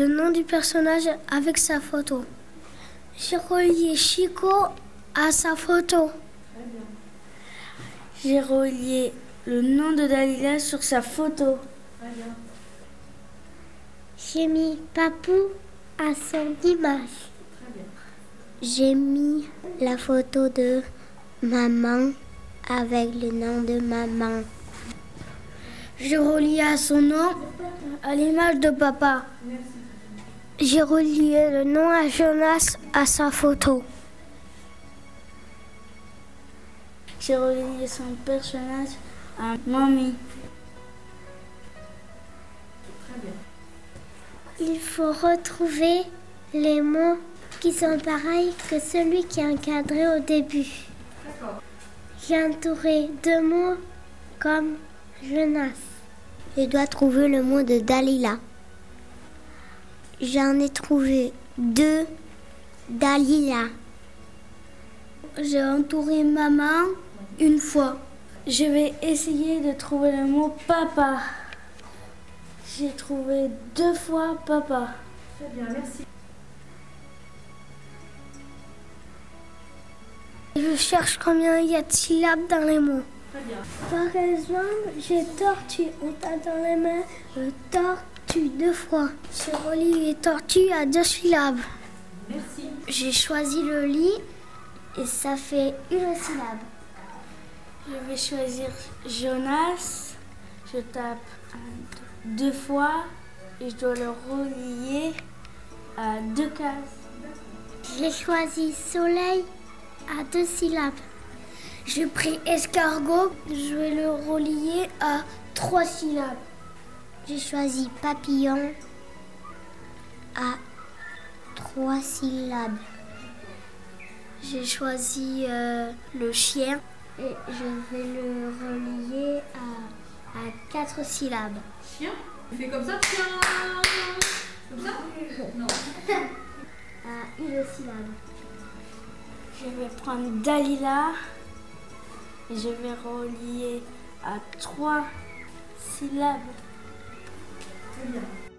le nom du personnage avec sa photo. J'ai relié Chico à sa photo. J'ai relié le nom de Dalila sur sa photo. J'ai mis Papou à son image. J'ai mis la photo de maman avec le nom de maman. J'ai relié à son nom à l'image de papa. J'ai relié le nom à Jonas à sa photo. J'ai relié son personnage à mamie. Il faut retrouver les mots qui sont pareils que celui qui est encadré au début. J'ai entouré deux mots comme Jonas. Je dois trouver le mot de Dalila. J'en ai trouvé deux Dalila. J'ai entouré maman une fois. Je vais essayer de trouver le mot papa. J'ai trouvé deux fois papa. Très bien, merci. Je cherche combien il y a de syllabes dans les mots. Très bien. Par exemple, j'ai tortue. On t'a dans les mains le tortue deux fois. J'ai relié tortue à deux syllabes. Merci. J'ai choisi le lit et ça fait une syllabe. Je vais choisir Jonas. Je tape un, deux fois et je dois le relier à deux cases. J'ai choisi soleil à deux syllabes. J'ai pris escargot, je vais le relier à trois syllabes. J'ai choisi papillon à trois syllabes. J'ai choisi euh, le chien et je vais le relier à, à quatre syllabes. Chien? On fait comme ça, tiens Comme ça? Non. À une syllabe. Je vais prendre Dalila et je vais relier à trois syllabes. Très bien.